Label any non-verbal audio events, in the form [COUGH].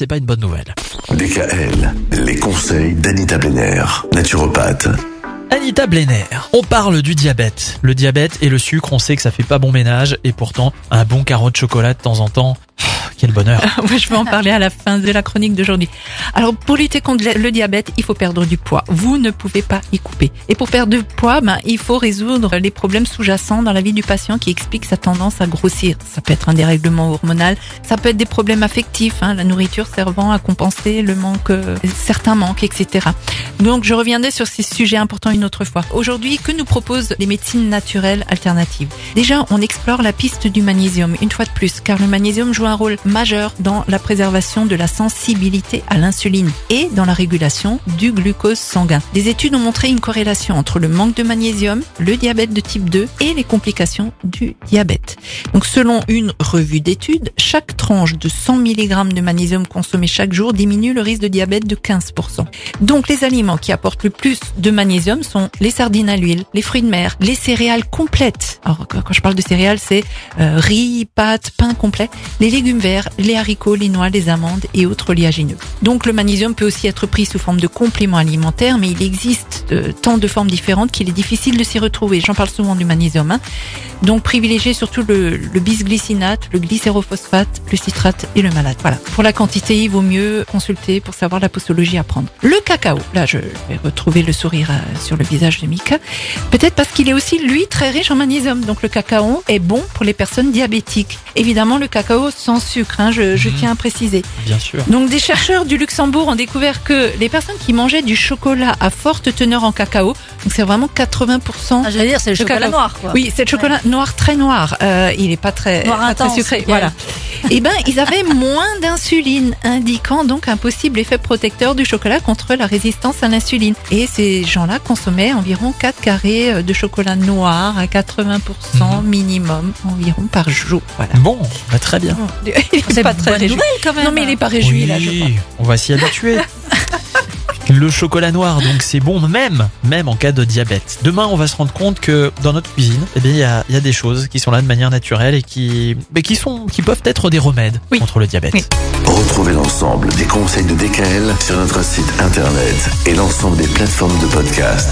c'est pas une bonne nouvelle. DKL, les conseils d'Anita Benner, naturopathe. Anita Blenner, on parle du diabète. Le diabète et le sucre, on sait que ça fait pas bon ménage et pourtant un bon carreau de chocolat de temps en temps, bonheur. [LAUGHS] Je vais en parler à la fin de la chronique d'aujourd'hui. Alors, pour lutter contre le diabète, il faut perdre du poids. Vous ne pouvez pas y couper. Et pour perdre du poids, ben, il faut résoudre les problèmes sous-jacents dans la vie du patient qui expliquent sa tendance à grossir. Ça peut être un dérèglement hormonal, ça peut être des problèmes affectifs, hein, la nourriture servant à compenser le manque, euh, certains manques, etc. Donc, je reviendrai sur ces sujets importants une autre fois. Aujourd'hui, que nous proposent les médecines naturelles alternatives? Déjà, on explore la piste du magnésium, une fois de plus, car le magnésium joue un rôle dans la préservation de la sensibilité à l'insuline et dans la régulation du glucose sanguin. Des études ont montré une corrélation entre le manque de magnésium, le diabète de type 2 et les complications du diabète. Donc selon une revue d'études, chaque tranche de 100 mg de magnésium consommé chaque jour diminue le risque de diabète de 15%. Donc les aliments qui apportent le plus de magnésium sont les sardines à l'huile, les fruits de mer, les céréales complètes. Alors quand je parle de céréales, c'est euh, riz, pâtes, pain complet, les légumes verts, les haricots, les noix, les amandes et autres oléagineux. Donc le magnésium peut aussi être pris sous forme de complément alimentaire, mais il existe euh, tant de formes différentes qu'il est difficile de s'y retrouver. J'en parle souvent du magnésium. Hein. Donc privilégiez surtout le, bisglycinate, le glycérophosphate, le citrate et le malate. Voilà. Pour la quantité, il vaut mieux consulter pour savoir la posologie à prendre. Le cacao, là je vais retrouver le sourire euh, sur le visage de Mika. Peut-être parce qu'il est aussi lui très riche en magnésium. Donc le cacao est bon pour les personnes diabétiques. Évidemment le cacao sans sucre Hein, je, je, tiens à préciser. Bien sûr. Donc des chercheurs du Luxembourg ont découvert que les personnes qui mangeaient du chocolat à forte teneur en cacao, donc c'est vraiment 80%. Ah, J'allais dire c'est le chocolat cacao. noir. Quoi. Oui, c'est le chocolat ouais. noir très noir. Euh, il est pas très, noir pas intense, très sucré. Voilà. Et ben ils avaient moins d'insuline, indiquant donc un possible effet protecteur du chocolat contre la résistance à l'insuline. Et ces gens-là consommaient environ 4 carrés de chocolat noir à 80% mmh. minimum environ par jour. Voilà. Bon, bah très bien. [LAUGHS] C'est pas très réjoui. quand même. Non mais il est pas réjoui oui, là. Je crois. on va s'y habituer. [LAUGHS] Le chocolat noir, donc c'est bon même, même en cas de diabète. Demain, on va se rendre compte que dans notre cuisine, eh bien, il y a, y a, des choses qui sont là de manière naturelle et qui, mais qui sont, qui peuvent être des remèdes oui. contre le diabète. Oui. Retrouvez l'ensemble des conseils de DKL sur notre site internet et l'ensemble des plateformes de podcast.